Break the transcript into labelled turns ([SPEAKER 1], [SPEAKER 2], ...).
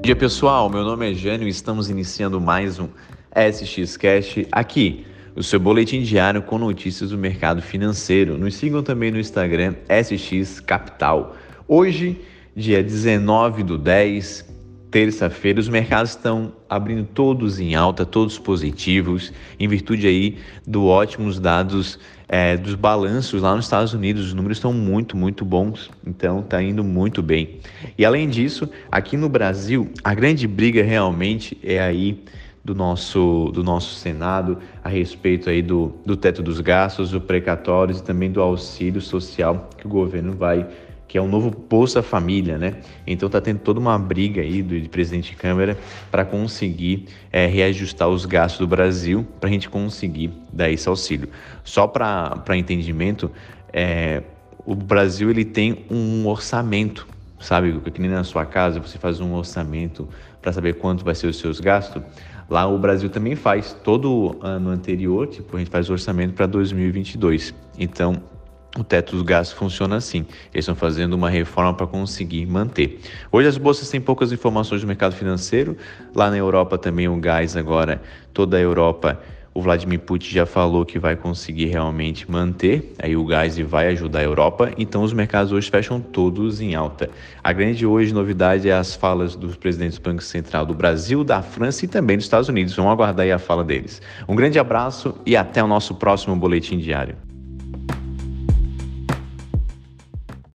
[SPEAKER 1] Bom dia pessoal, meu nome é Jânio e estamos iniciando mais um SX Cash aqui, o seu boletim diário com notícias do mercado financeiro. Nos sigam também no Instagram SX Capital. Hoje, dia 19 do 10, terça-feira, os mercados estão abrindo todos em alta, todos positivos, em virtude aí do ótimos dados é, dos balanços lá nos Estados Unidos. Os números estão muito, muito bons, então está indo muito bem. E além disso, aqui no Brasil, a grande briga realmente é aí do nosso, do nosso Senado a respeito aí do, do teto dos gastos, do precatórios e também do auxílio social que o governo vai que é um novo Bolsa Família, né? Então tá tendo toda uma briga aí do presidente de Câmara para conseguir é, reajustar os gastos do Brasil para a gente conseguir dar esse auxílio. Só para entendimento, é, o Brasil ele tem um orçamento, sabe? Que nem na sua casa você faz um orçamento para saber quanto vai ser os seus gastos. Lá o Brasil também faz todo ano anterior, tipo a gente faz o orçamento para 2022. Então o teto dos gastos funciona assim. Eles estão fazendo uma reforma para conseguir manter. Hoje as bolsas têm poucas informações do mercado financeiro. Lá na Europa também o gás agora, toda a Europa, o Vladimir Putin já falou que vai conseguir realmente manter aí o gás vai ajudar a Europa. Então os mercados hoje fecham todos em alta. A grande hoje novidade é as falas dos presidentes do Banco Central do Brasil, da França e também dos Estados Unidos. Vamos aguardar aí a fala deles. Um grande abraço e até o nosso próximo boletim diário.